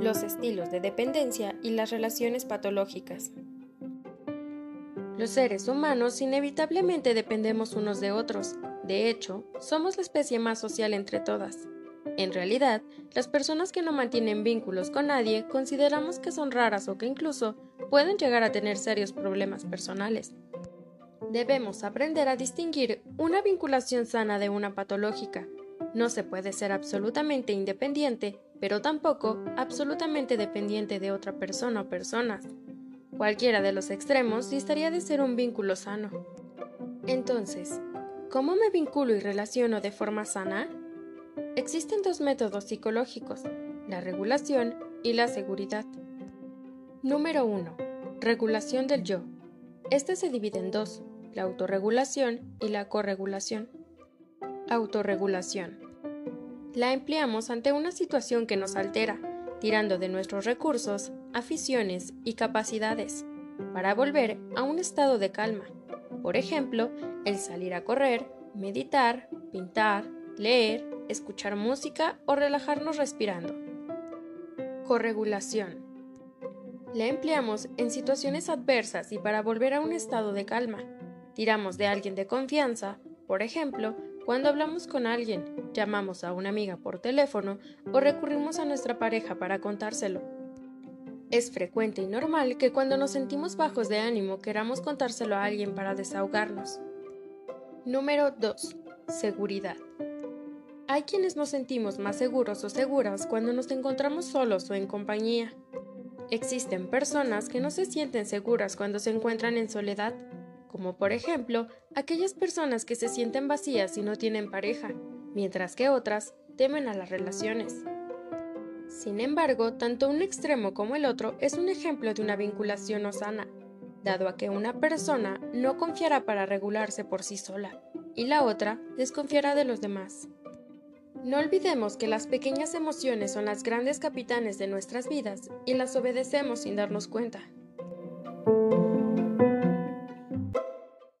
los estilos de dependencia y las relaciones patológicas. Los seres humanos inevitablemente dependemos unos de otros. De hecho, somos la especie más social entre todas. En realidad, las personas que no mantienen vínculos con nadie consideramos que son raras o que incluso pueden llegar a tener serios problemas personales. Debemos aprender a distinguir una vinculación sana de una patológica. No se puede ser absolutamente independiente, pero tampoco absolutamente dependiente de otra persona o personas. Cualquiera de los extremos distaría de ser un vínculo sano. Entonces, ¿cómo me vinculo y relaciono de forma sana? Existen dos métodos psicológicos, la regulación y la seguridad. Número 1. Regulación del yo. Este se divide en dos, la autorregulación y la corregulación. Autorregulación. La empleamos ante una situación que nos altera, tirando de nuestros recursos, aficiones y capacidades, para volver a un estado de calma. Por ejemplo, el salir a correr, meditar, pintar, leer, escuchar música o relajarnos respirando. Corregulación. La empleamos en situaciones adversas y para volver a un estado de calma. Tiramos de alguien de confianza, por ejemplo, cuando hablamos con alguien, llamamos a una amiga por teléfono o recurrimos a nuestra pareja para contárselo. Es frecuente y normal que cuando nos sentimos bajos de ánimo queramos contárselo a alguien para desahogarnos. Número 2. Seguridad. Hay quienes nos sentimos más seguros o seguras cuando nos encontramos solos o en compañía. Existen personas que no se sienten seguras cuando se encuentran en soledad como por ejemplo aquellas personas que se sienten vacías y no tienen pareja, mientras que otras temen a las relaciones. Sin embargo, tanto un extremo como el otro es un ejemplo de una vinculación no sana, dado a que una persona no confiará para regularse por sí sola, y la otra desconfiará de los demás. No olvidemos que las pequeñas emociones son las grandes capitanes de nuestras vidas y las obedecemos sin darnos cuenta.